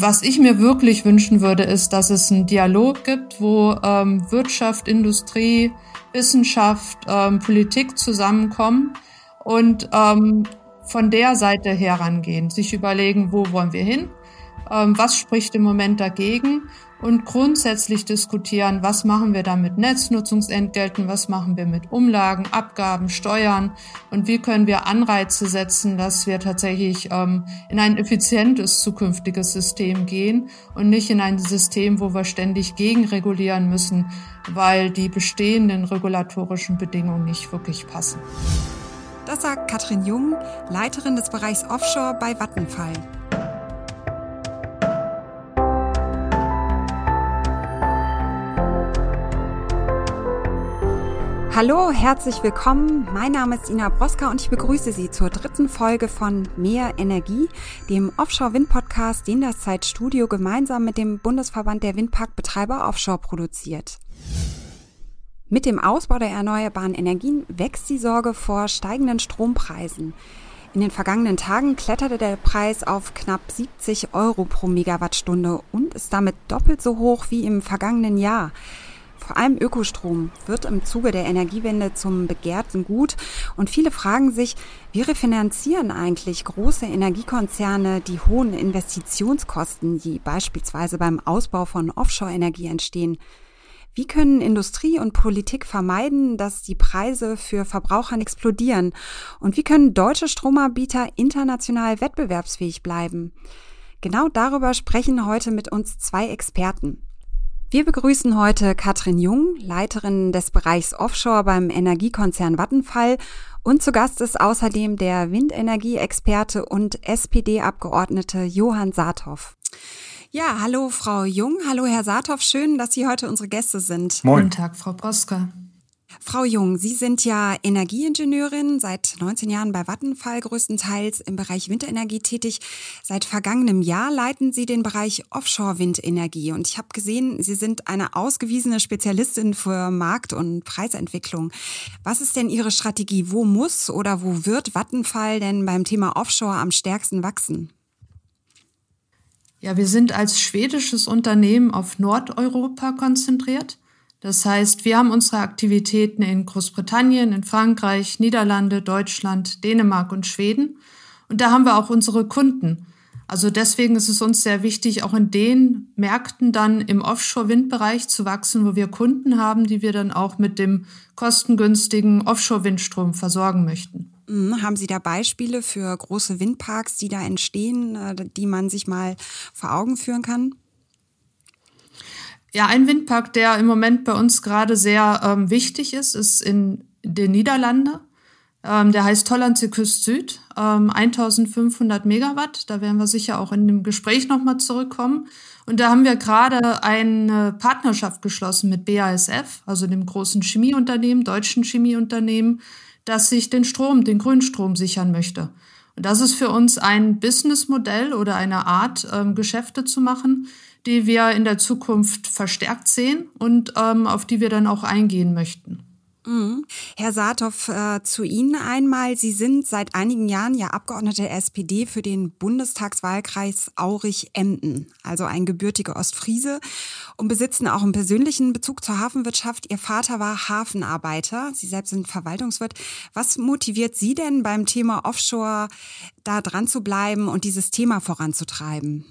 Was ich mir wirklich wünschen würde, ist, dass es einen Dialog gibt, wo ähm, Wirtschaft, Industrie, Wissenschaft, ähm, Politik zusammenkommen und ähm, von der Seite herangehen, sich überlegen, wo wollen wir hin, ähm, was spricht im Moment dagegen und grundsätzlich diskutieren, was machen wir da mit Netznutzungsentgelten, was machen wir mit Umlagen, Abgaben, Steuern und wie können wir Anreize setzen, dass wir tatsächlich ähm, in ein effizientes zukünftiges System gehen und nicht in ein System, wo wir ständig gegenregulieren müssen, weil die bestehenden regulatorischen Bedingungen nicht wirklich passen. Das sagt Katrin Jung, Leiterin des Bereichs Offshore bei Vattenfall. Hallo, herzlich willkommen. Mein Name ist Ina Broska und ich begrüße Sie zur dritten Folge von Mehr Energie, dem Offshore-Wind-Podcast, den das Zeitstudio gemeinsam mit dem Bundesverband der Windparkbetreiber Offshore produziert. Mit dem Ausbau der erneuerbaren Energien wächst die Sorge vor steigenden Strompreisen. In den vergangenen Tagen kletterte der Preis auf knapp 70 Euro pro Megawattstunde und ist damit doppelt so hoch wie im vergangenen Jahr. Vor allem Ökostrom wird im Zuge der Energiewende zum begehrten Gut und viele fragen sich, wie refinanzieren eigentlich große Energiekonzerne die hohen Investitionskosten, die beispielsweise beim Ausbau von Offshore-Energie entstehen? Wie können Industrie und Politik vermeiden, dass die Preise für Verbrauchern explodieren? Und wie können deutsche Stromanbieter international wettbewerbsfähig bleiben? Genau darüber sprechen heute mit uns zwei Experten. Wir begrüßen heute Katrin Jung, Leiterin des Bereichs Offshore beim Energiekonzern Vattenfall und zu Gast ist außerdem der Windenergieexperte und SPD-Abgeordnete Johann Saathoff. Ja, hallo Frau Jung, hallo Herr Saathoff, schön, dass Sie heute unsere Gäste sind. Moin. Guten Tag, Frau Broska. Frau Jung, Sie sind ja Energieingenieurin, seit 19 Jahren bei Vattenfall größtenteils im Bereich Windenergie tätig. Seit vergangenem Jahr leiten Sie den Bereich Offshore-Windenergie. Und ich habe gesehen, Sie sind eine ausgewiesene Spezialistin für Markt- und Preisentwicklung. Was ist denn Ihre Strategie? Wo muss oder wo wird Vattenfall denn beim Thema Offshore am stärksten wachsen? Ja, wir sind als schwedisches Unternehmen auf Nordeuropa konzentriert. Das heißt, wir haben unsere Aktivitäten in Großbritannien, in Frankreich, Niederlande, Deutschland, Dänemark und Schweden. Und da haben wir auch unsere Kunden. Also deswegen ist es uns sehr wichtig, auch in den Märkten dann im Offshore-Windbereich zu wachsen, wo wir Kunden haben, die wir dann auch mit dem kostengünstigen Offshore-Windstrom versorgen möchten. Mhm. Haben Sie da Beispiele für große Windparks, die da entstehen, äh, die man sich mal vor Augen führen kann? Ja, ein Windpark, der im Moment bei uns gerade sehr ähm, wichtig ist, ist in den Niederlanden. Ähm, der heißt Hollandse Küst Süd, ähm, 1500 Megawatt. Da werden wir sicher auch in dem Gespräch nochmal zurückkommen. Und da haben wir gerade eine Partnerschaft geschlossen mit BASF, also dem großen Chemieunternehmen, deutschen Chemieunternehmen, das sich den Strom, den Grünstrom sichern möchte. Und das ist für uns ein Businessmodell oder eine Art, ähm, Geschäfte zu machen, die wir in der Zukunft verstärkt sehen und ähm, auf die wir dann auch eingehen möchten. Mhm. Herr Saathoff, äh, zu Ihnen einmal. Sie sind seit einigen Jahren ja Abgeordnete der SPD für den Bundestagswahlkreis Aurich-Emden, also ein gebürtiger Ostfriese und besitzen auch einen persönlichen Bezug zur Hafenwirtschaft. Ihr Vater war Hafenarbeiter, Sie selbst sind Verwaltungswirt. Was motiviert Sie denn beim Thema Offshore da dran zu bleiben und dieses Thema voranzutreiben?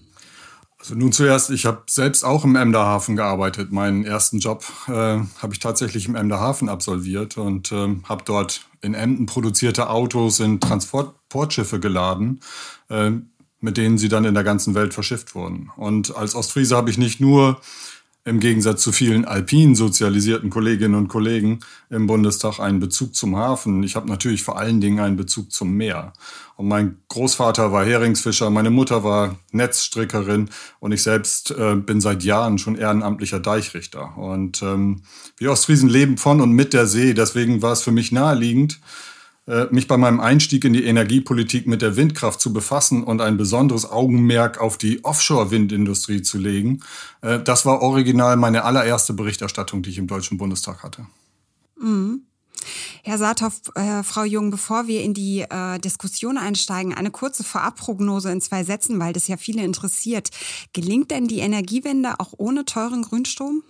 Also nun zuerst, ich habe selbst auch im Emder Hafen gearbeitet. Meinen ersten Job äh, habe ich tatsächlich im Emder Hafen absolviert und äh, habe dort in Emden produzierte Autos in Transportschiffe geladen, äh, mit denen sie dann in der ganzen Welt verschifft wurden. Und als Ostfriese habe ich nicht nur im Gegensatz zu vielen alpin sozialisierten Kolleginnen und Kollegen im Bundestag einen Bezug zum Hafen. Ich habe natürlich vor allen Dingen einen Bezug zum Meer. Und mein Großvater war Heringsfischer, meine Mutter war Netzstrickerin und ich selbst äh, bin seit Jahren schon ehrenamtlicher Deichrichter. Und ähm, wir Ostfriesen leben von und mit der See. Deswegen war es für mich naheliegend, mich bei meinem Einstieg in die Energiepolitik mit der Windkraft zu befassen und ein besonderes Augenmerk auf die Offshore-Windindustrie zu legen. Äh, das war original meine allererste Berichterstattung, die ich im Deutschen Bundestag hatte. Mhm. Herr Saathoff, äh, Frau Jung, bevor wir in die äh, Diskussion einsteigen, eine kurze Vorabprognose in zwei Sätzen, weil das ja viele interessiert. Gelingt denn die Energiewende auch ohne teuren Grünstrom?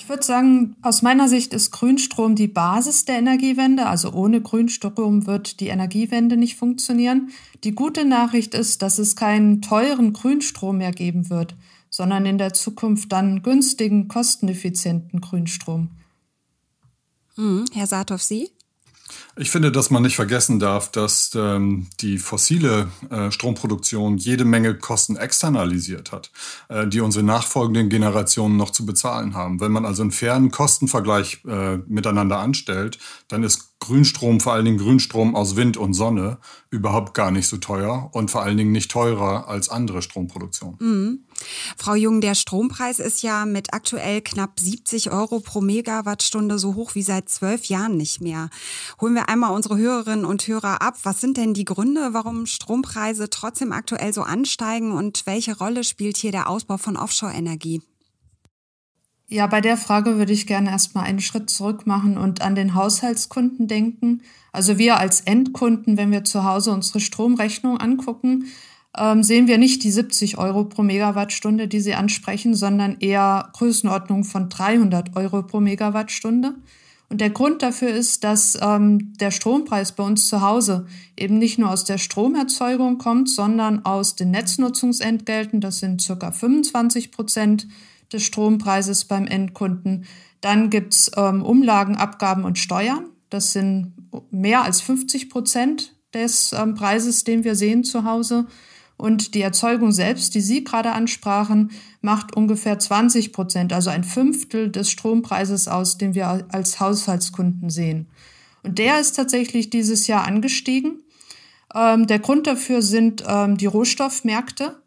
Ich würde sagen, aus meiner Sicht ist Grünstrom die Basis der Energiewende. Also ohne Grünstrom wird die Energiewende nicht funktionieren. Die gute Nachricht ist, dass es keinen teuren Grünstrom mehr geben wird, sondern in der Zukunft dann günstigen, kosteneffizienten Grünstrom. Hm, Herr Saathoff, Sie? Ich finde, dass man nicht vergessen darf, dass ähm, die fossile äh, Stromproduktion jede Menge Kosten externalisiert hat, äh, die unsere nachfolgenden Generationen noch zu bezahlen haben. Wenn man also einen fairen Kostenvergleich äh, miteinander anstellt, dann ist Grünstrom, vor allen Dingen Grünstrom aus Wind und Sonne, überhaupt gar nicht so teuer und vor allen Dingen nicht teurer als andere Stromproduktion. Mhm. Frau Jung, der Strompreis ist ja mit aktuell knapp 70 Euro pro Megawattstunde so hoch wie seit zwölf Jahren nicht mehr. Holen wir einmal unsere Hörerinnen und Hörer ab. Was sind denn die Gründe, warum Strompreise trotzdem aktuell so ansteigen und welche Rolle spielt hier der Ausbau von Offshore-Energie? Ja, bei der Frage würde ich gerne erstmal einen Schritt zurück machen und an den Haushaltskunden denken. Also wir als Endkunden, wenn wir zu Hause unsere Stromrechnung angucken, ähm, sehen wir nicht die 70 Euro pro Megawattstunde, die Sie ansprechen, sondern eher Größenordnung von 300 Euro pro Megawattstunde. Und der Grund dafür ist, dass ähm, der Strompreis bei uns zu Hause eben nicht nur aus der Stromerzeugung kommt, sondern aus den Netznutzungsentgelten. Das sind circa 25 Prozent des Strompreises beim Endkunden. Dann gibt's ähm, Umlagen, Abgaben und Steuern. Das sind mehr als 50 Prozent des ähm, Preises, den wir sehen zu Hause. Und die Erzeugung selbst, die Sie gerade ansprachen, macht ungefähr 20 Prozent, also ein Fünftel des Strompreises aus, den wir als Haushaltskunden sehen. Und der ist tatsächlich dieses Jahr angestiegen. Ähm, der Grund dafür sind ähm, die Rohstoffmärkte.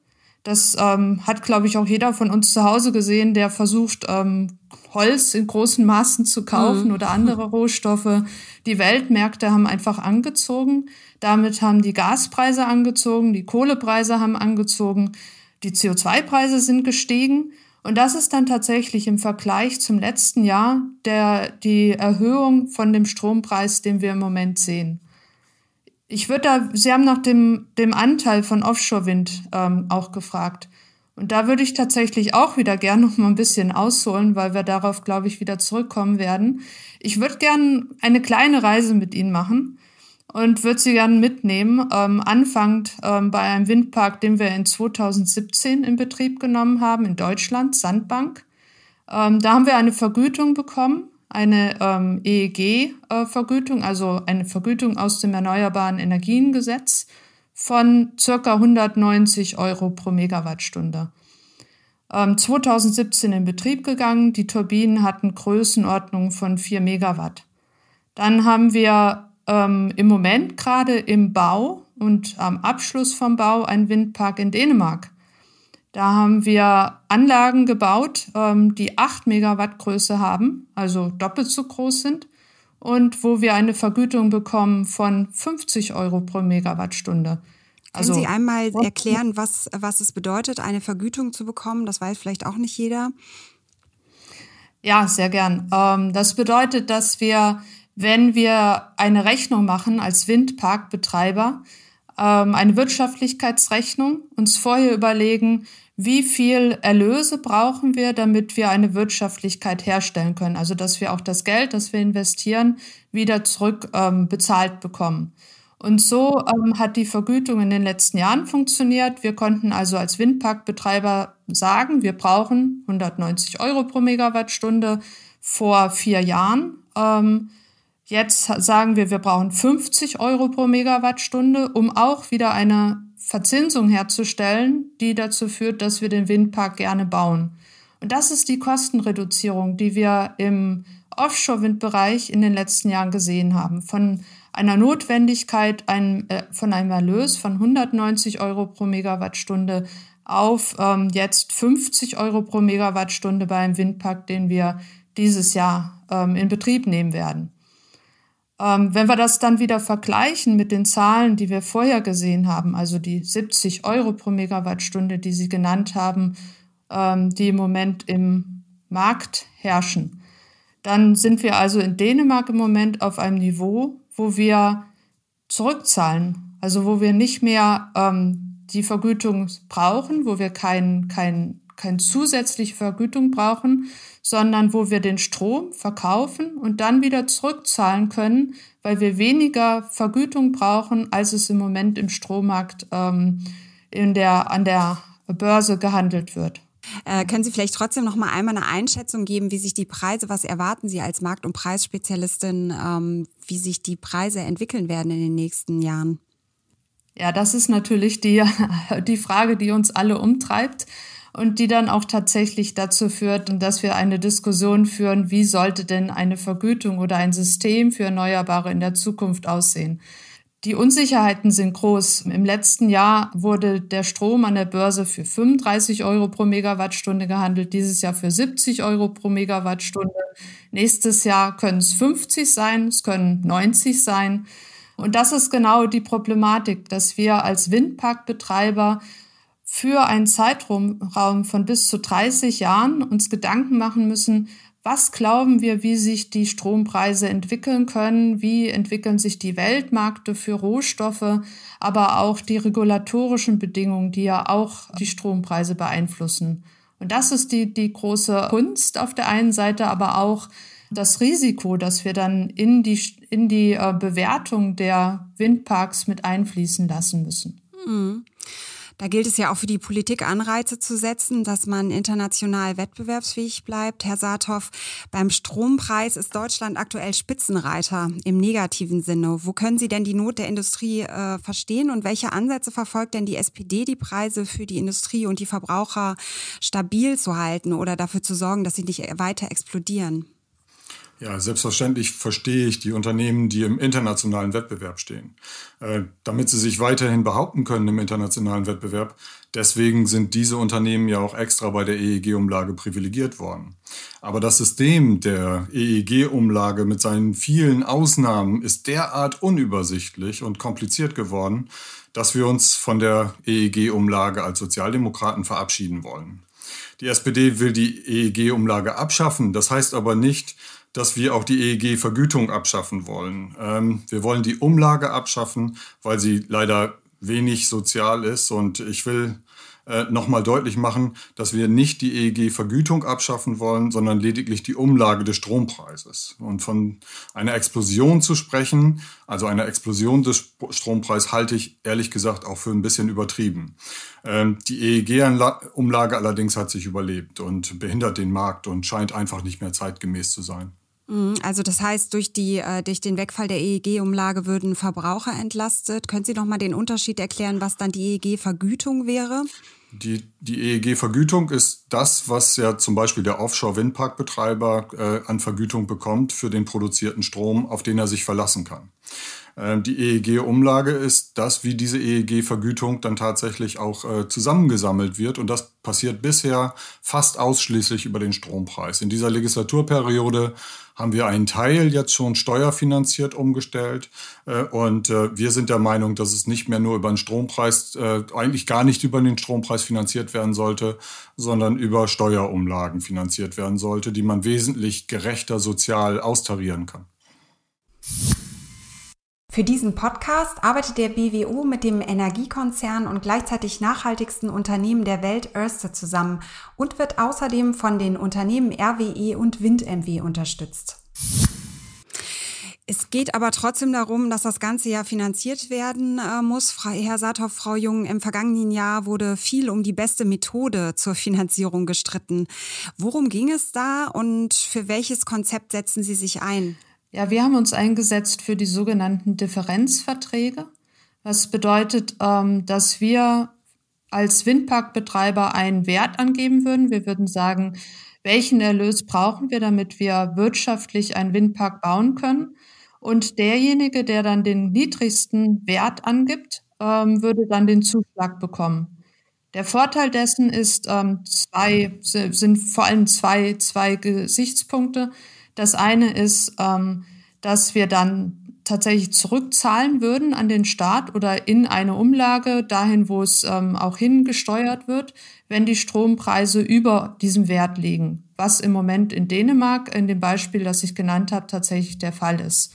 Das ähm, hat, glaube ich, auch jeder von uns zu Hause gesehen, der versucht, ähm, Holz in großen Maßen zu kaufen mhm. oder andere Rohstoffe. Die Weltmärkte haben einfach angezogen. Damit haben die Gaspreise angezogen, die Kohlepreise haben angezogen, die CO2-Preise sind gestiegen. Und das ist dann tatsächlich im Vergleich zum letzten Jahr der, die Erhöhung von dem Strompreis, den wir im Moment sehen. Ich würde da, Sie haben nach dem, dem Anteil von Offshore-Wind ähm, auch gefragt. Und da würde ich tatsächlich auch wieder gern noch mal ein bisschen ausholen, weil wir darauf, glaube ich, wieder zurückkommen werden. Ich würde gern eine kleine Reise mit Ihnen machen und würde Sie gern mitnehmen, ähm, anfangend ähm, bei einem Windpark, den wir in 2017 in Betrieb genommen haben, in Deutschland, Sandbank. Ähm, da haben wir eine Vergütung bekommen eine ähm, EEG-Vergütung, also eine Vergütung aus dem Erneuerbaren Energiengesetz von circa 190 Euro pro Megawattstunde. Ähm, 2017 in Betrieb gegangen. Die Turbinen hatten Größenordnung von 4 Megawatt. Dann haben wir ähm, im Moment gerade im Bau und am Abschluss vom Bau einen Windpark in Dänemark. Da haben wir Anlagen gebaut, ähm, die 8 Megawatt Größe haben, also doppelt so groß sind und wo wir eine Vergütung bekommen von 50 Euro pro Megawattstunde. Also, Können Sie einmal erklären, was, was es bedeutet, eine Vergütung zu bekommen? Das weiß vielleicht auch nicht jeder. Ja, sehr gern. Ähm, das bedeutet, dass wir, wenn wir eine Rechnung machen als Windparkbetreiber, ähm, eine Wirtschaftlichkeitsrechnung, uns vorher überlegen, wie viel Erlöse brauchen wir, damit wir eine Wirtschaftlichkeit herstellen können. Also dass wir auch das Geld, das wir investieren, wieder zurück ähm, bezahlt bekommen. Und so ähm, hat die Vergütung in den letzten Jahren funktioniert. Wir konnten also als Windparkbetreiber sagen, wir brauchen 190 Euro pro Megawattstunde vor vier Jahren. Ähm, jetzt sagen wir, wir brauchen 50 Euro pro Megawattstunde, um auch wieder eine Verzinsung herzustellen, die dazu führt, dass wir den Windpark gerne bauen. Und das ist die Kostenreduzierung, die wir im Offshore-Windbereich in den letzten Jahren gesehen haben. Von einer Notwendigkeit, ein, äh, von einem Erlös von 190 Euro pro Megawattstunde auf ähm, jetzt 50 Euro pro Megawattstunde beim Windpark, den wir dieses Jahr ähm, in Betrieb nehmen werden. Ähm, wenn wir das dann wieder vergleichen mit den Zahlen, die wir vorher gesehen haben, also die 70 Euro pro Megawattstunde, die Sie genannt haben, ähm, die im Moment im Markt herrschen, dann sind wir also in Dänemark im Moment auf einem Niveau, wo wir zurückzahlen, also wo wir nicht mehr ähm, die Vergütung brauchen, wo wir kein, kein, kein zusätzliche Vergütung brauchen, sondern wo wir den Strom verkaufen und dann wieder zurückzahlen können, weil wir weniger Vergütung brauchen, als es im Moment im Strommarkt ähm, in der, an der Börse gehandelt wird. Äh, können Sie vielleicht trotzdem noch mal einmal eine Einschätzung geben, wie sich die Preise, was erwarten Sie als Markt- und Preisspezialistin, ähm, wie sich die Preise entwickeln werden in den nächsten Jahren? Ja, das ist natürlich die, die Frage, die uns alle umtreibt und die dann auch tatsächlich dazu führt, dass wir eine Diskussion führen, wie sollte denn eine Vergütung oder ein System für Erneuerbare in der Zukunft aussehen. Die Unsicherheiten sind groß. Im letzten Jahr wurde der Strom an der Börse für 35 Euro pro Megawattstunde gehandelt, dieses Jahr für 70 Euro pro Megawattstunde. Nächstes Jahr können es 50 sein, es können 90 sein. Und das ist genau die Problematik, dass wir als Windparkbetreiber für einen Zeitraum von bis zu 30 Jahren uns Gedanken machen müssen, was glauben wir, wie sich die Strompreise entwickeln können? Wie entwickeln sich die Weltmärkte für Rohstoffe, aber auch die regulatorischen Bedingungen, die ja auch die Strompreise beeinflussen? Und das ist die, die große Kunst auf der einen Seite, aber auch das Risiko, dass wir dann in die, in die äh, Bewertung der Windparks mit einfließen lassen müssen. Mhm. Da gilt es ja auch für die Politik Anreize zu setzen, dass man international wettbewerbsfähig bleibt. Herr Saathoff, beim Strompreis ist Deutschland aktuell Spitzenreiter im negativen Sinne. Wo können Sie denn die Not der Industrie äh, verstehen und welche Ansätze verfolgt denn die SPD, die Preise für die Industrie und die Verbraucher stabil zu halten oder dafür zu sorgen, dass sie nicht weiter explodieren? Ja, selbstverständlich verstehe ich die Unternehmen, die im internationalen Wettbewerb stehen. Äh, damit sie sich weiterhin behaupten können im internationalen Wettbewerb, deswegen sind diese Unternehmen ja auch extra bei der EEG-Umlage privilegiert worden. Aber das System der EEG-Umlage mit seinen vielen Ausnahmen ist derart unübersichtlich und kompliziert geworden, dass wir uns von der EEG-Umlage als Sozialdemokraten verabschieden wollen. Die SPD will die EEG-Umlage abschaffen. Das heißt aber nicht, dass wir auch die EEG-Vergütung abschaffen wollen. Ähm, wir wollen die Umlage abschaffen, weil sie leider wenig sozial ist. Und ich will äh, nochmal deutlich machen, dass wir nicht die EEG-Vergütung abschaffen wollen, sondern lediglich die Umlage des Strompreises. Und von einer Explosion zu sprechen, also einer Explosion des Strompreises, halte ich ehrlich gesagt auch für ein bisschen übertrieben. Ähm, die EEG-Umlage allerdings hat sich überlebt und behindert den Markt und scheint einfach nicht mehr zeitgemäß zu sein. Mhm, also das heißt, durch, die, äh, durch den Wegfall der EEG-Umlage würden Verbraucher entlastet. Können Sie noch mal den Unterschied erklären, was dann die EEG-Vergütung wäre? Die, die EEG-Vergütung ist das, was ja zum Beispiel der Offshore-Windparkbetreiber äh, an Vergütung bekommt für den produzierten Strom, auf den er sich verlassen kann. Ähm, die EEG-Umlage ist das, wie diese EEG-Vergütung dann tatsächlich auch äh, zusammengesammelt wird. Und das passiert bisher fast ausschließlich über den Strompreis. In dieser Legislaturperiode haben wir einen Teil jetzt schon steuerfinanziert umgestellt. Äh, und äh, wir sind der Meinung, dass es nicht mehr nur über den Strompreis, eigentlich gar nicht über den Strompreis finanziert werden sollte, sondern über Steuerumlagen finanziert werden sollte, die man wesentlich gerechter sozial austarieren kann. Für diesen Podcast arbeitet der BWO mit dem Energiekonzern und gleichzeitig nachhaltigsten Unternehmen der Welt Örste zusammen und wird außerdem von den Unternehmen RWE und WindMW unterstützt. Es geht aber trotzdem darum, dass das Ganze ja finanziert werden äh, muss. Herr Saathoff, Frau Jung, im vergangenen Jahr wurde viel um die beste Methode zur Finanzierung gestritten. Worum ging es da und für welches Konzept setzen Sie sich ein? Ja, wir haben uns eingesetzt für die sogenannten Differenzverträge. Was bedeutet, ähm, dass wir als Windparkbetreiber einen Wert angeben würden. Wir würden sagen, welchen Erlös brauchen wir, damit wir wirtschaftlich einen Windpark bauen können. Und derjenige, der dann den niedrigsten Wert angibt, ähm, würde dann den Zuschlag bekommen. Der Vorteil dessen ist ähm, zwei, sind vor allem zwei, zwei Gesichtspunkte. Das eine ist, ähm, dass wir dann tatsächlich zurückzahlen würden an den Staat oder in eine Umlage dahin, wo es ähm, auch hingesteuert wird, wenn die Strompreise über diesem Wert liegen, was im Moment in Dänemark in dem Beispiel, das ich genannt habe, tatsächlich der Fall ist.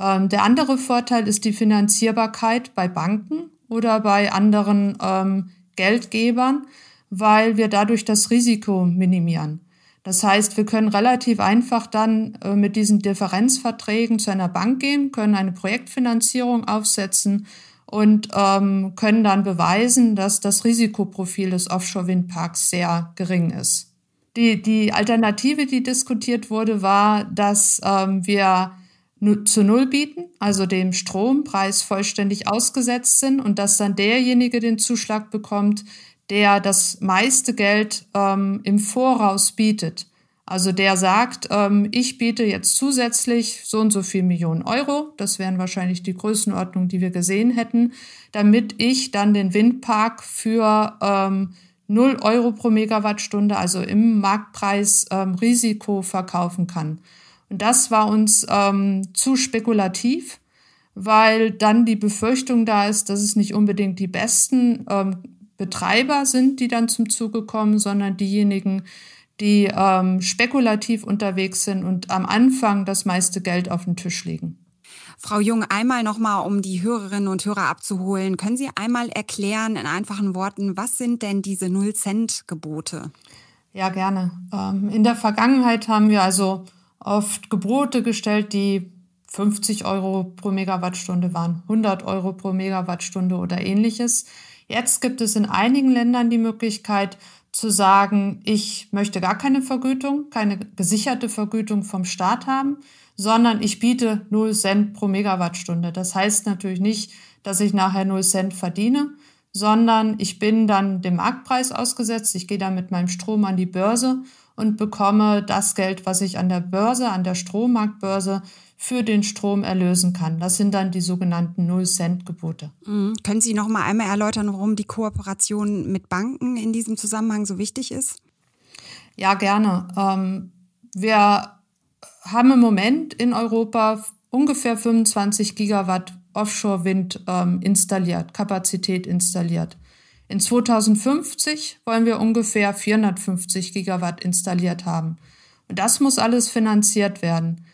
Ähm, der andere Vorteil ist die Finanzierbarkeit bei Banken oder bei anderen ähm, Geldgebern, weil wir dadurch das Risiko minimieren. Das heißt, wir können relativ einfach dann äh, mit diesen Differenzverträgen zu einer Bank gehen, können eine Projektfinanzierung aufsetzen und ähm, können dann beweisen, dass das Risikoprofil des Offshore-Windparks sehr gering ist. Die, die Alternative, die diskutiert wurde, war, dass ähm, wir zu Null bieten, also dem Strompreis vollständig ausgesetzt sind und dass dann derjenige den Zuschlag bekommt, der das meiste Geld ähm, im Voraus bietet. Also der sagt, ähm, ich biete jetzt zusätzlich so und so viel Millionen Euro, das wären wahrscheinlich die Größenordnung, die wir gesehen hätten, damit ich dann den Windpark für ähm, 0 Euro pro Megawattstunde, also im Marktpreis ähm, Risiko verkaufen kann. Und das war uns ähm, zu spekulativ, weil dann die Befürchtung da ist, dass es nicht unbedingt die besten ähm, Betreiber sind, die dann zum Zuge kommen, sondern diejenigen, die ähm, spekulativ unterwegs sind und am Anfang das meiste Geld auf den Tisch legen. Frau Jung, einmal nochmal, um die Hörerinnen und Hörer abzuholen, können Sie einmal erklären in einfachen Worten, was sind denn diese Null-Cent-Gebote? Ja, gerne. Ähm, in der Vergangenheit haben wir also oft Gebote gestellt, die 50 Euro pro Megawattstunde waren, 100 Euro pro Megawattstunde oder ähnliches. Jetzt gibt es in einigen Ländern die Möglichkeit zu sagen, ich möchte gar keine Vergütung, keine gesicherte Vergütung vom Staat haben, sondern ich biete 0 Cent pro Megawattstunde. Das heißt natürlich nicht, dass ich nachher 0 Cent verdiene, sondern ich bin dann dem Marktpreis ausgesetzt. Ich gehe dann mit meinem Strom an die Börse und bekomme das Geld, was ich an der Börse, an der Strommarktbörse für den Strom erlösen kann. Das sind dann die sogenannten Null-Cent-Gebote. Mhm. Können Sie noch mal einmal erläutern, warum die Kooperation mit Banken in diesem Zusammenhang so wichtig ist? Ja, gerne. Ähm, wir haben im Moment in Europa ungefähr 25 Gigawatt Offshore-Wind ähm, installiert, Kapazität installiert. In 2050 wollen wir ungefähr 450 Gigawatt installiert haben. Und das muss alles finanziert werden.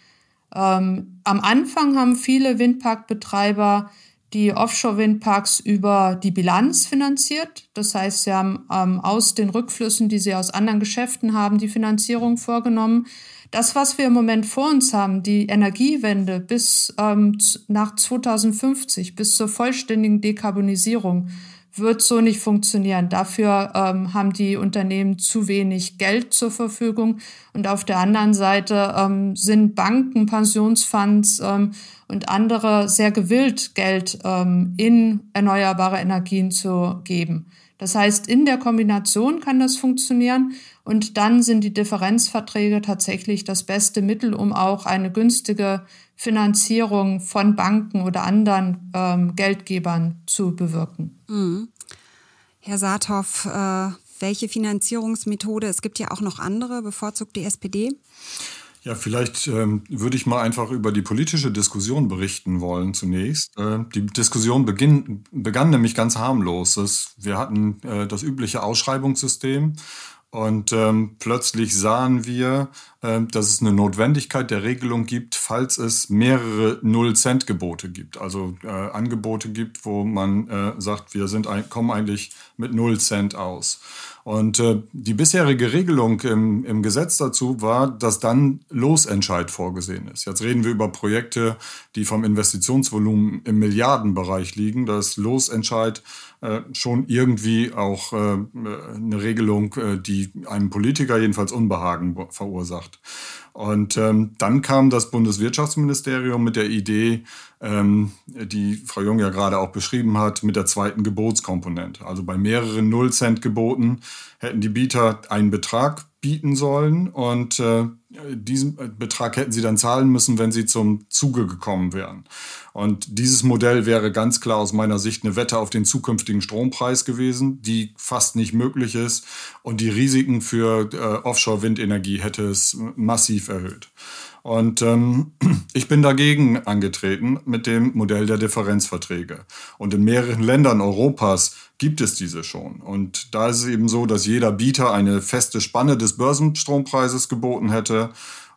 Ähm, am Anfang haben viele Windparkbetreiber die Offshore-Windparks über die Bilanz finanziert. Das heißt, sie haben ähm, aus den Rückflüssen, die sie aus anderen Geschäften haben, die Finanzierung vorgenommen. Das, was wir im Moment vor uns haben, die Energiewende bis ähm, nach 2050, bis zur vollständigen Dekarbonisierung, wird so nicht funktionieren. Dafür ähm, haben die Unternehmen zu wenig Geld zur Verfügung. Und auf der anderen Seite ähm, sind Banken, Pensionsfonds ähm, und andere sehr gewillt, Geld ähm, in erneuerbare Energien zu geben. Das heißt, in der Kombination kann das funktionieren und dann sind die Differenzverträge tatsächlich das beste Mittel, um auch eine günstige Finanzierung von Banken oder anderen ähm, Geldgebern zu bewirken. Mhm. Herr Saathoff, äh, welche Finanzierungsmethode? Es gibt ja auch noch andere, bevorzugt die SPD? Ja, vielleicht ähm, würde ich mal einfach über die politische Diskussion berichten wollen zunächst. Äh, die Diskussion beginn, begann nämlich ganz harmlos. Das, wir hatten äh, das übliche Ausschreibungssystem und ähm, plötzlich sahen wir, äh, dass es eine Notwendigkeit der Regelung gibt, falls es mehrere Null-Cent-Gebote gibt. Also äh, Angebote gibt, wo man äh, sagt, wir sind ein, kommen eigentlich mit Null Cent aus. Und äh, die bisherige Regelung im, im Gesetz dazu war, dass dann Losentscheid vorgesehen ist. Jetzt reden wir über Projekte, die vom Investitionsvolumen im Milliardenbereich liegen. Das Losentscheid äh, schon irgendwie auch äh, eine Regelung, äh, die einem Politiker jedenfalls Unbehagen verursacht. Und ähm, dann kam das Bundeswirtschaftsministerium mit der Idee, ähm, die Frau Jung ja gerade auch beschrieben hat, mit der zweiten Gebotskomponente. Also bei mehreren Null-Cent-Geboten hätten die Bieter einen Betrag bieten sollen und äh, diesen Betrag hätten sie dann zahlen müssen, wenn sie zum Zuge gekommen wären. Und dieses Modell wäre ganz klar aus meiner Sicht eine Wette auf den zukünftigen Strompreis gewesen, die fast nicht möglich ist. Und die Risiken für äh, Offshore-Windenergie hätte es massiv erhöht. Und ähm, ich bin dagegen angetreten mit dem Modell der Differenzverträge. Und in mehreren Ländern Europas gibt es diese schon. Und da ist es eben so, dass jeder Bieter eine feste Spanne des Börsenstrumpreises geboten hätte.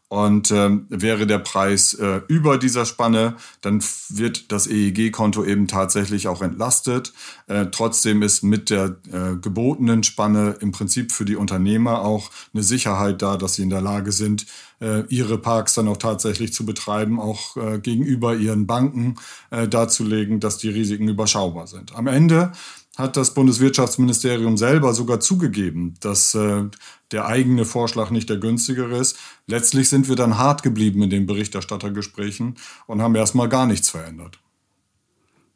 Und ähm, wäre der Preis äh, über dieser Spanne, dann wird das EEG-Konto eben tatsächlich auch entlastet. Äh, trotzdem ist mit der äh, gebotenen Spanne im Prinzip für die Unternehmer auch eine Sicherheit da, dass sie in der Lage sind, äh, ihre Parks dann auch tatsächlich zu betreiben, auch äh, gegenüber ihren Banken äh, darzulegen, dass die Risiken überschaubar sind. Am Ende hat das Bundeswirtschaftsministerium selber sogar zugegeben, dass äh, der eigene Vorschlag nicht der günstigere ist. Letztlich sind wir dann hart geblieben in den Berichterstattergesprächen und haben erstmal gar nichts verändert.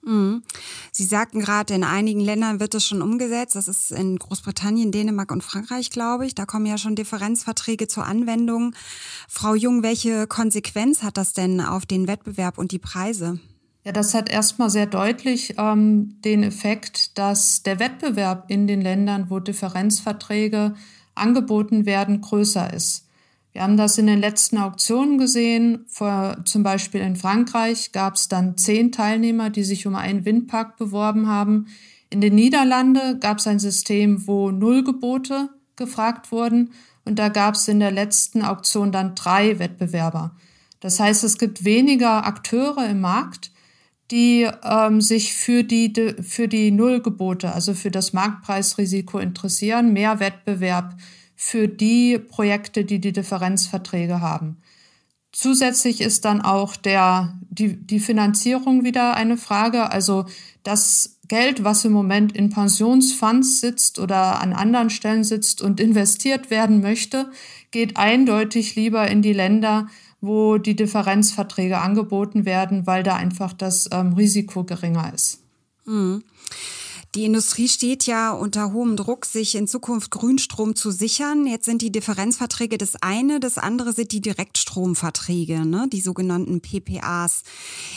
Mhm. Sie sagten gerade, in einigen Ländern wird es schon umgesetzt. Das ist in Großbritannien, Dänemark und Frankreich, glaube ich. Da kommen ja schon Differenzverträge zur Anwendung. Frau Jung, welche Konsequenz hat das denn auf den Wettbewerb und die Preise? Ja, das hat erstmal sehr deutlich ähm, den Effekt, dass der Wettbewerb in den Ländern, wo Differenzverträge angeboten werden, größer ist. Wir haben das in den letzten Auktionen gesehen. Vor, zum Beispiel in Frankreich gab es dann zehn Teilnehmer, die sich um einen Windpark beworben haben. In den Niederlanden gab es ein System, wo null Gebote gefragt wurden. Und da gab es in der letzten Auktion dann drei Wettbewerber. Das heißt, es gibt weniger Akteure im Markt die ähm, sich für die, für die Nullgebote, also für das Marktpreisrisiko interessieren, mehr Wettbewerb für die Projekte, die die Differenzverträge haben. Zusätzlich ist dann auch der, die, die Finanzierung wieder eine Frage. Also das Geld, was im Moment in Pensionsfonds sitzt oder an anderen Stellen sitzt und investiert werden möchte, geht eindeutig lieber in die Länder, wo die Differenzverträge angeboten werden, weil da einfach das ähm, Risiko geringer ist. Mhm. Die Industrie steht ja unter hohem Druck, sich in Zukunft Grünstrom zu sichern. Jetzt sind die Differenzverträge das eine, das andere sind die Direktstromverträge, ne, die sogenannten PPAs.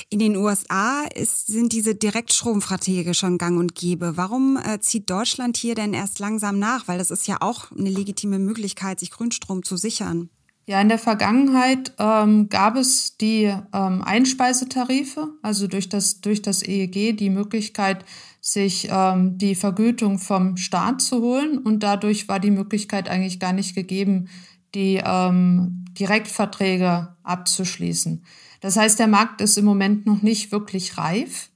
In den USA ist, sind diese Direktstromverträge schon gang und gäbe. Warum äh, zieht Deutschland hier denn erst langsam nach? Weil das ist ja auch eine legitime Möglichkeit, sich Grünstrom zu sichern. Ja, in der Vergangenheit ähm, gab es die ähm, Einspeisetarife, also durch das, durch das EEG die Möglichkeit, sich ähm, die Vergütung vom Staat zu holen. Und dadurch war die Möglichkeit eigentlich gar nicht gegeben, die ähm, Direktverträge abzuschließen. Das heißt, der Markt ist im Moment noch nicht wirklich reif.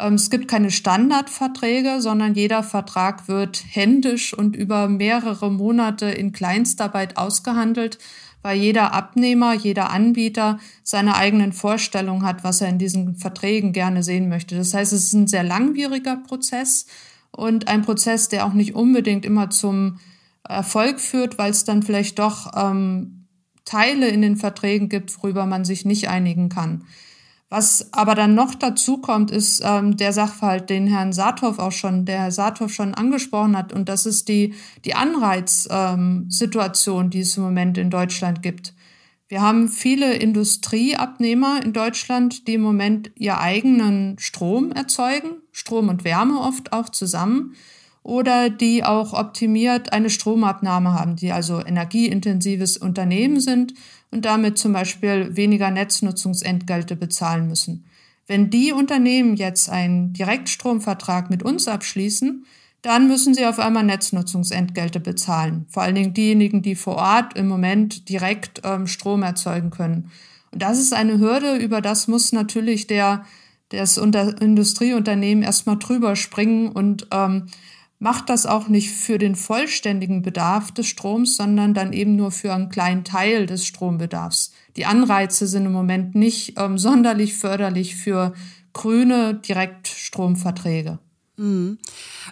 Ähm, es gibt keine Standardverträge, sondern jeder Vertrag wird händisch und über mehrere Monate in Kleinstarbeit ausgehandelt weil jeder Abnehmer, jeder Anbieter seine eigenen Vorstellungen hat, was er in diesen Verträgen gerne sehen möchte. Das heißt, es ist ein sehr langwieriger Prozess und ein Prozess, der auch nicht unbedingt immer zum Erfolg führt, weil es dann vielleicht doch ähm, Teile in den Verträgen gibt, worüber man sich nicht einigen kann. Was aber dann noch dazu kommt, ist ähm, der Sachverhalt, den Herrn Saathoff auch schon, der Herr Saathoff schon angesprochen hat, und das ist die, die Anreizsituation, ähm, die es im Moment in Deutschland gibt. Wir haben viele Industrieabnehmer in Deutschland, die im Moment ihr eigenen Strom erzeugen, Strom und Wärme oft auch zusammen, oder die auch optimiert eine Stromabnahme haben, die also energieintensives Unternehmen sind und damit zum Beispiel weniger Netznutzungsentgelte bezahlen müssen. Wenn die Unternehmen jetzt einen Direktstromvertrag mit uns abschließen, dann müssen sie auf einmal Netznutzungsentgelte bezahlen. Vor allen Dingen diejenigen, die vor Ort im Moment direkt ähm, Strom erzeugen können. Und das ist eine Hürde, über das muss natürlich der, das Industrieunternehmen erstmal drüber springen und ähm, macht das auch nicht für den vollständigen Bedarf des Stroms, sondern dann eben nur für einen kleinen Teil des Strombedarfs. Die Anreize sind im Moment nicht ähm, sonderlich förderlich für grüne Direktstromverträge. Mhm.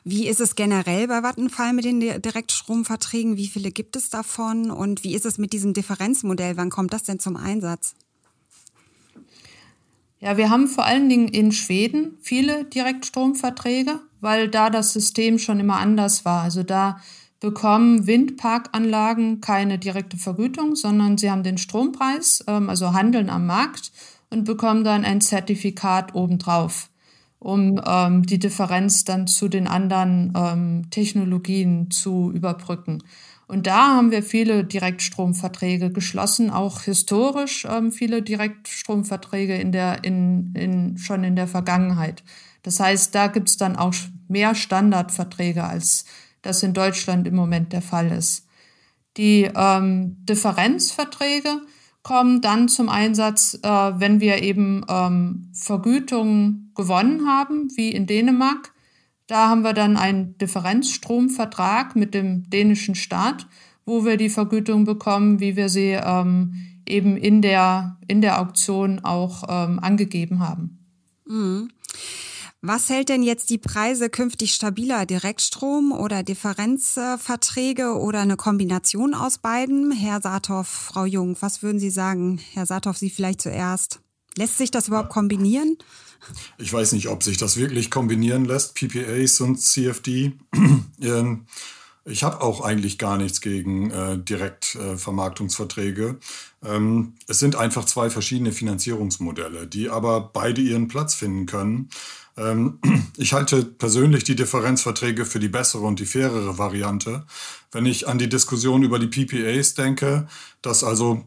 Wie ist es generell bei Vattenfall mit den Direktstromverträgen? Wie viele gibt es davon? Und wie ist es mit diesem Differenzmodell? Wann kommt das denn zum Einsatz? Ja, wir haben vor allen Dingen in Schweden viele Direktstromverträge weil da das System schon immer anders war. Also da bekommen Windparkanlagen keine direkte Vergütung, sondern sie haben den Strompreis, ähm, also handeln am Markt und bekommen dann ein Zertifikat obendrauf, um ähm, die Differenz dann zu den anderen ähm, Technologien zu überbrücken. Und da haben wir viele Direktstromverträge geschlossen, auch historisch ähm, viele Direktstromverträge in der, in, in, schon in der Vergangenheit. Das heißt, da gibt es dann auch mehr Standardverträge, als das in Deutschland im Moment der Fall ist. Die ähm, Differenzverträge kommen dann zum Einsatz, äh, wenn wir eben ähm, Vergütungen gewonnen haben, wie in Dänemark. Da haben wir dann einen Differenzstromvertrag mit dem dänischen Staat, wo wir die Vergütung bekommen, wie wir sie ähm, eben in der, in der Auktion auch ähm, angegeben haben. Mhm. Was hält denn jetzt die Preise künftig stabiler? Direktstrom oder Differenzverträge oder eine Kombination aus beiden? Herr Saathoff, Frau Jung, was würden Sie sagen? Herr Saathoff, Sie vielleicht zuerst. Lässt sich das überhaupt kombinieren? Ich weiß nicht, ob sich das wirklich kombinieren lässt, PPAs und CFD. Ähm, ich habe auch eigentlich gar nichts gegen äh, Direktvermarktungsverträge. Äh, ähm, es sind einfach zwei verschiedene Finanzierungsmodelle, die aber beide ihren Platz finden können. Ähm, ich halte persönlich die Differenzverträge für die bessere und die fairere Variante. Wenn ich an die Diskussion über die PPAs denke, dass also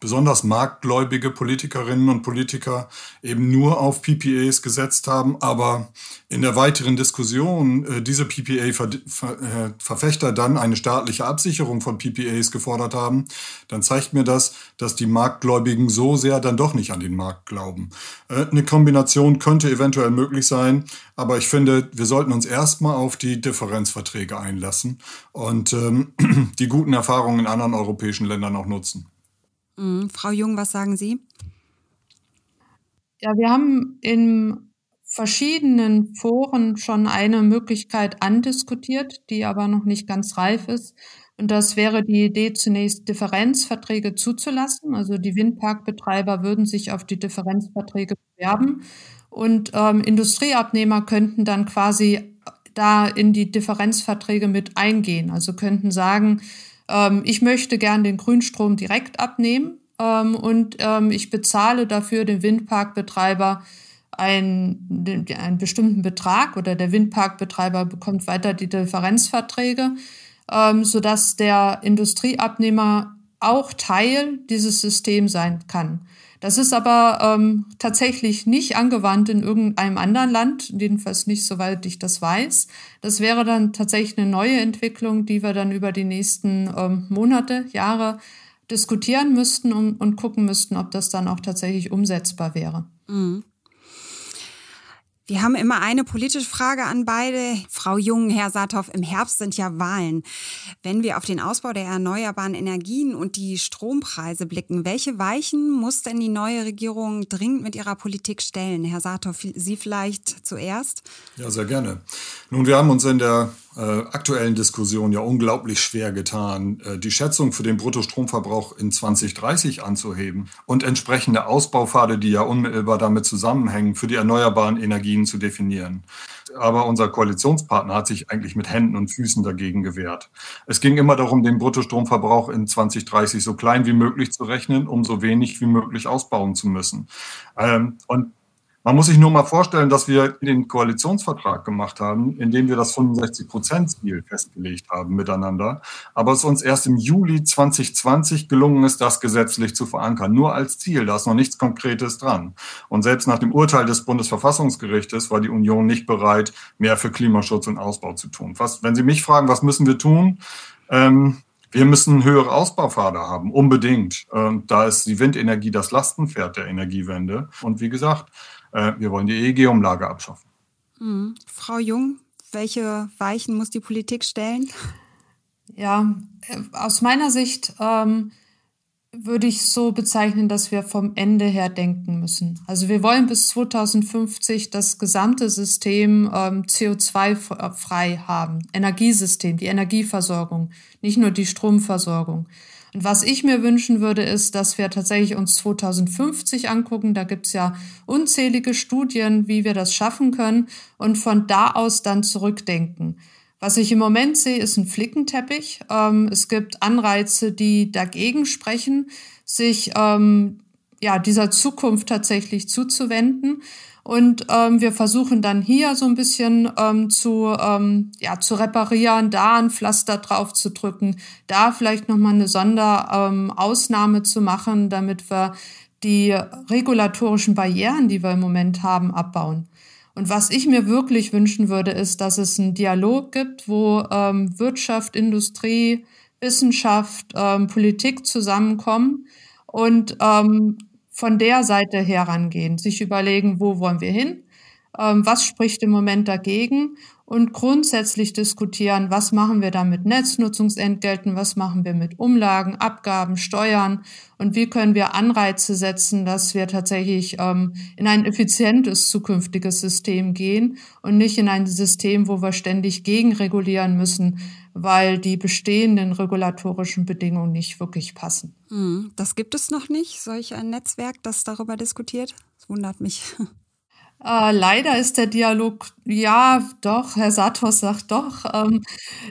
besonders marktgläubige Politikerinnen und Politiker eben nur auf PPAs gesetzt haben, aber in der weiteren Diskussion äh, diese PPA-Verfechter äh, dann eine staatliche Absicherung von PPAs gefordert haben, dann zeigt mir das, dass die Marktgläubigen so sehr dann doch nicht an den Markt glauben. Äh, eine Kombination könnte eventuell möglich sein, aber ich finde, wir sollten uns erstmal auf die Differenzverträge einlassen und ähm, die guten Erfahrungen in anderen europäischen Ländern auch nutzen. Mhm. Frau Jung, was sagen Sie? Ja, wir haben in verschiedenen Foren schon eine Möglichkeit andiskutiert, die aber noch nicht ganz reif ist. Und das wäre die Idee, zunächst Differenzverträge zuzulassen. Also die Windparkbetreiber würden sich auf die Differenzverträge bewerben und ähm, Industrieabnehmer könnten dann quasi da in die Differenzverträge mit eingehen. Also könnten sagen, ähm, ich möchte gern den Grünstrom direkt abnehmen ähm, und ähm, ich bezahle dafür den Windparkbetreiber einen, einen bestimmten Betrag oder der Windparkbetreiber bekommt weiter die Differenzverträge, ähm, sodass der Industrieabnehmer auch Teil dieses Systems sein kann. Das ist aber ähm, tatsächlich nicht angewandt in irgendeinem anderen Land, jedenfalls nicht soweit ich das weiß. Das wäre dann tatsächlich eine neue Entwicklung, die wir dann über die nächsten ähm, Monate, Jahre diskutieren müssten und, und gucken müssten, ob das dann auch tatsächlich umsetzbar wäre. Mhm. Wir haben immer eine politische Frage an beide. Frau Jung, Herr Saathoff, im Herbst sind ja Wahlen. Wenn wir auf den Ausbau der erneuerbaren Energien und die Strompreise blicken, welche Weichen muss denn die neue Regierung dringend mit ihrer Politik stellen? Herr Saathoff, Sie vielleicht zuerst? Ja, sehr gerne. Nun, wir haben uns in der äh, aktuellen Diskussion ja unglaublich schwer getan, äh, die Schätzung für den Bruttostromverbrauch in 2030 anzuheben und entsprechende Ausbaupfade, die ja unmittelbar damit zusammenhängen, für die erneuerbaren Energien zu definieren. Aber unser Koalitionspartner hat sich eigentlich mit Händen und Füßen dagegen gewehrt. Es ging immer darum, den Bruttostromverbrauch in 2030 so klein wie möglich zu rechnen, um so wenig wie möglich ausbauen zu müssen. Ähm, und man muss sich nur mal vorstellen, dass wir den Koalitionsvertrag gemacht haben, in dem wir das 65-Prozent-Ziel festgelegt haben miteinander. Aber es uns erst im Juli 2020 gelungen ist, das gesetzlich zu verankern. Nur als Ziel, da ist noch nichts Konkretes dran. Und selbst nach dem Urteil des Bundesverfassungsgerichtes war die Union nicht bereit, mehr für Klimaschutz und Ausbau zu tun. Was, wenn Sie mich fragen, was müssen wir tun? Ähm, wir müssen höhere Ausbaupfade haben, unbedingt. Und da ist die Windenergie das Lastenpferd der Energiewende. Und wie gesagt, äh, wir wollen die EEG-Umlage abschaffen. Mhm. Frau Jung, welche Weichen muss die Politik stellen? Ja, äh, aus meiner Sicht ähm, würde ich so bezeichnen, dass wir vom Ende her denken müssen. Also wir wollen bis 2050 das gesamte System ähm, CO2-frei haben, Energiesystem, die Energieversorgung, nicht nur die Stromversorgung. Was ich mir wünschen würde, ist, dass wir tatsächlich uns 2050 angucken. Da gibt's ja unzählige Studien, wie wir das schaffen können und von da aus dann zurückdenken. Was ich im Moment sehe, ist ein Flickenteppich. Ähm, es gibt Anreize, die dagegen sprechen, sich ähm, ja, dieser Zukunft tatsächlich zuzuwenden. Und ähm, wir versuchen dann hier so ein bisschen ähm, zu, ähm, ja, zu reparieren, da ein Pflaster drauf zu drücken, da vielleicht nochmal eine Sonderausnahme ähm, zu machen, damit wir die regulatorischen Barrieren, die wir im Moment haben, abbauen. Und was ich mir wirklich wünschen würde, ist, dass es einen Dialog gibt, wo ähm, Wirtschaft, Industrie, Wissenschaft, ähm, Politik zusammenkommen und ähm, von der Seite herangehen, sich überlegen, wo wollen wir hin, ähm, was spricht im Moment dagegen? Und grundsätzlich diskutieren, was machen wir da mit Netznutzungsentgelten, was machen wir mit Umlagen, Abgaben, Steuern? Und wie können wir Anreize setzen, dass wir tatsächlich ähm, in ein effizientes zukünftiges System gehen und nicht in ein System, wo wir ständig gegenregulieren müssen, weil die bestehenden regulatorischen Bedingungen nicht wirklich passen. Hm, das gibt es noch nicht, solch ein Netzwerk, das darüber diskutiert. Das wundert mich. Äh, leider ist der Dialog, ja, doch, Herr Satos sagt doch. Ähm,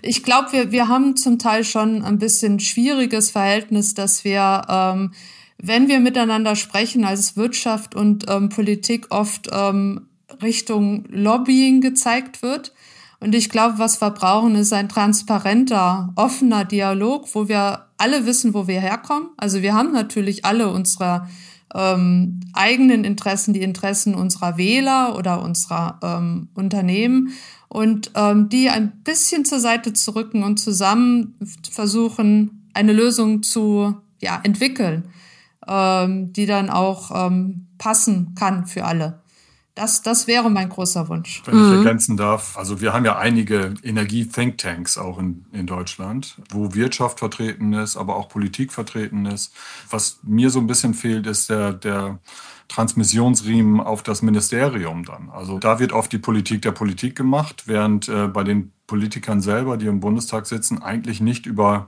ich glaube, wir, wir haben zum Teil schon ein bisschen schwieriges Verhältnis, dass wir, ähm, wenn wir miteinander sprechen, als Wirtschaft und ähm, Politik oft ähm, Richtung Lobbying gezeigt wird. Und ich glaube, was wir brauchen, ist ein transparenter, offener Dialog, wo wir alle wissen, wo wir herkommen. Also wir haben natürlich alle unsere ähm, eigenen Interessen, die Interessen unserer Wähler oder unserer ähm, Unternehmen und ähm, die ein bisschen zur Seite zu rücken und zusammen versuchen, eine Lösung zu ja, entwickeln, ähm, die dann auch ähm, passen kann für alle. Das, das wäre mein großer Wunsch. Wenn ich mhm. ergänzen darf, also wir haben ja einige Energie-Thinktanks auch in, in Deutschland, wo Wirtschaft vertreten ist, aber auch Politik vertreten ist. Was mir so ein bisschen fehlt, ist der, der Transmissionsriemen auf das Ministerium dann. Also da wird oft die Politik der Politik gemacht, während äh, bei den Politikern selber, die im Bundestag sitzen, eigentlich nicht über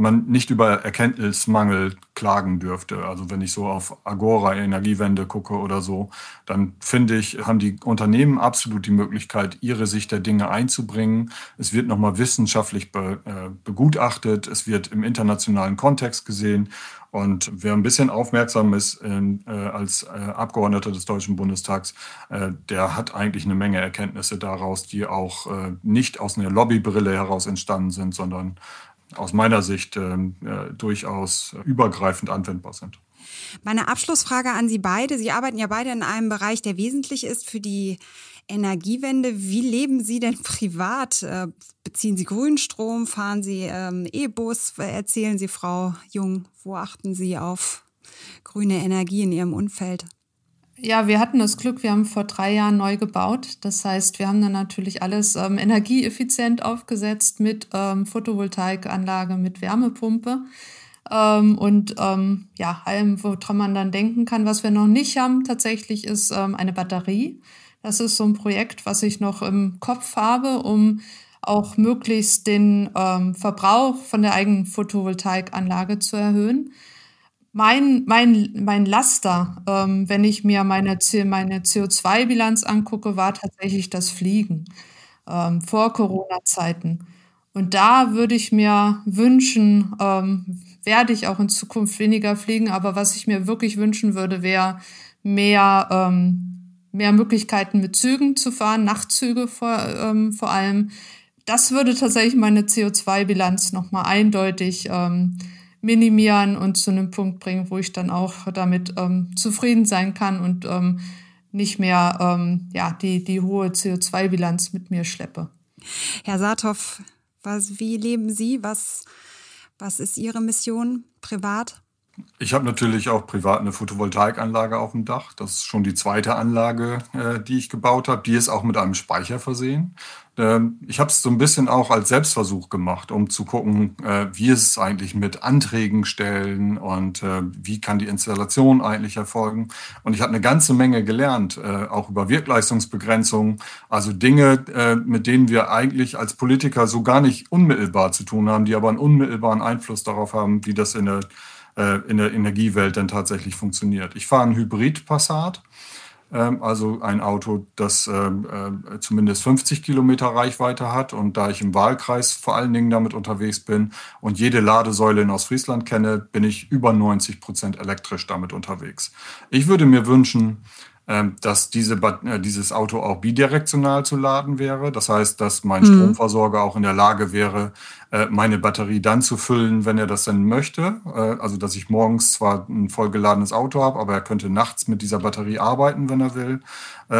man nicht über Erkenntnismangel klagen dürfte. Also wenn ich so auf Agora Energiewende gucke oder so, dann finde ich, haben die Unternehmen absolut die Möglichkeit, ihre Sicht der Dinge einzubringen. Es wird nochmal wissenschaftlich be, äh, begutachtet, es wird im internationalen Kontext gesehen. Und wer ein bisschen aufmerksam ist äh, als äh, Abgeordneter des Deutschen Bundestags, äh, der hat eigentlich eine Menge Erkenntnisse daraus, die auch äh, nicht aus einer Lobbybrille heraus entstanden sind, sondern aus meiner Sicht ähm, äh, durchaus übergreifend anwendbar sind. Meine Abschlussfrage an Sie beide. Sie arbeiten ja beide in einem Bereich, der wesentlich ist für die Energiewende. Wie leben Sie denn privat? Äh, beziehen Sie Grünstrom? Fahren Sie ähm, E-Bus? Erzählen Sie, Frau Jung, wo achten Sie auf grüne Energie in Ihrem Umfeld? Ja, wir hatten das Glück, wir haben vor drei Jahren neu gebaut. Das heißt, wir haben dann natürlich alles ähm, energieeffizient aufgesetzt mit ähm, Photovoltaikanlage, mit Wärmepumpe ähm, und ähm, ja, allem, woran man dann denken kann. Was wir noch nicht haben tatsächlich ist ähm, eine Batterie. Das ist so ein Projekt, was ich noch im Kopf habe, um auch möglichst den ähm, Verbrauch von der eigenen Photovoltaikanlage zu erhöhen. Mein, mein, mein Laster, ähm, wenn ich mir meine, meine CO2-Bilanz angucke, war tatsächlich das Fliegen ähm, vor Corona-Zeiten. Und da würde ich mir wünschen, ähm, werde ich auch in Zukunft weniger fliegen, aber was ich mir wirklich wünschen würde, wäre mehr, ähm, mehr Möglichkeiten mit Zügen zu fahren, Nachtzüge vor, ähm, vor allem. Das würde tatsächlich meine CO2-Bilanz nochmal eindeutig ähm, minimieren und zu einem Punkt bringen, wo ich dann auch damit ähm, zufrieden sein kann und ähm, nicht mehr ähm, ja, die, die hohe CO2-Bilanz mit mir schleppe. Herr Saathoff, was, wie leben Sie? Was, was ist Ihre Mission privat? Ich habe natürlich auch privat eine Photovoltaikanlage auf dem Dach. Das ist schon die zweite Anlage, äh, die ich gebaut habe. Die ist auch mit einem Speicher versehen. Ähm, ich habe es so ein bisschen auch als Selbstversuch gemacht, um zu gucken, äh, wie ist es eigentlich mit Anträgen stellen und äh, wie kann die Installation eigentlich erfolgen. Und ich habe eine ganze Menge gelernt, äh, auch über Wirkleistungsbegrenzung, also Dinge, mit denen wir eigentlich als Politiker so gar nicht unmittelbar zu tun haben, die aber einen unmittelbaren Einfluss darauf haben, wie das in der, in der Energiewelt dann tatsächlich funktioniert. Ich fahre einen Hybrid-Passat also ein Auto, das ähm, äh, zumindest 50 Kilometer Reichweite hat. Und da ich im Wahlkreis vor allen Dingen damit unterwegs bin und jede Ladesäule in Ostfriesland kenne, bin ich über 90 Prozent elektrisch damit unterwegs. Ich würde mir wünschen, ähm, dass diese, äh, dieses Auto auch bidirektional zu laden wäre. Das heißt, dass mein mhm. Stromversorger auch in der Lage wäre, meine Batterie dann zu füllen, wenn er das denn möchte. Äh, also, dass ich morgens zwar ein vollgeladenes Auto habe, aber er könnte nachts mit dieser Batterie arbeiten, wenn er will.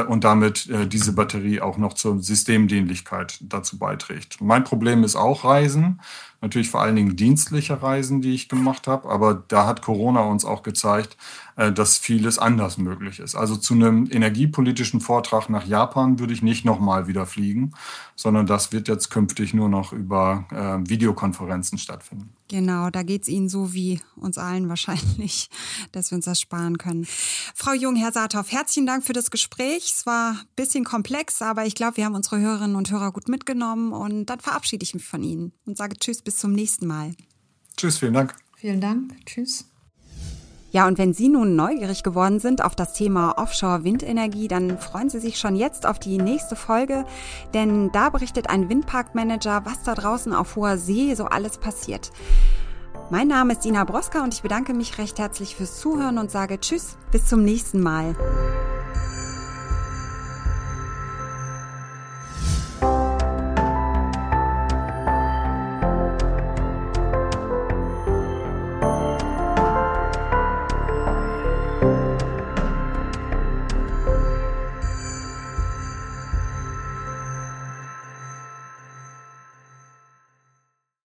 Und damit diese Batterie auch noch zur Systemdienlichkeit dazu beiträgt. Mein Problem ist auch Reisen natürlich vor allen Dingen dienstliche Reisen, die ich gemacht habe, aber da hat Corona uns auch gezeigt, äh, dass vieles anders möglich ist. Also zu einem energiepolitischen Vortrag nach Japan würde ich nicht nochmal wieder fliegen, sondern das wird jetzt künftig nur noch über äh, Videokonferenzen stattfinden. Genau, da geht es Ihnen so wie uns allen wahrscheinlich, dass wir uns das sparen können. Frau Jung, Herr Saathoff, herzlichen Dank für das Gespräch. Es war ein bisschen komplex, aber ich glaube, wir haben unsere Hörerinnen und Hörer gut mitgenommen und dann verabschiede ich mich von Ihnen und sage Tschüss, bis zum nächsten Mal. Tschüss, vielen Dank. Vielen Dank. Tschüss. Ja, und wenn Sie nun neugierig geworden sind auf das Thema Offshore-Windenergie, dann freuen Sie sich schon jetzt auf die nächste Folge, denn da berichtet ein Windparkmanager, was da draußen auf hoher See so alles passiert. Mein Name ist Ina Broska und ich bedanke mich recht herzlich fürs Zuhören und sage Tschüss, bis zum nächsten Mal.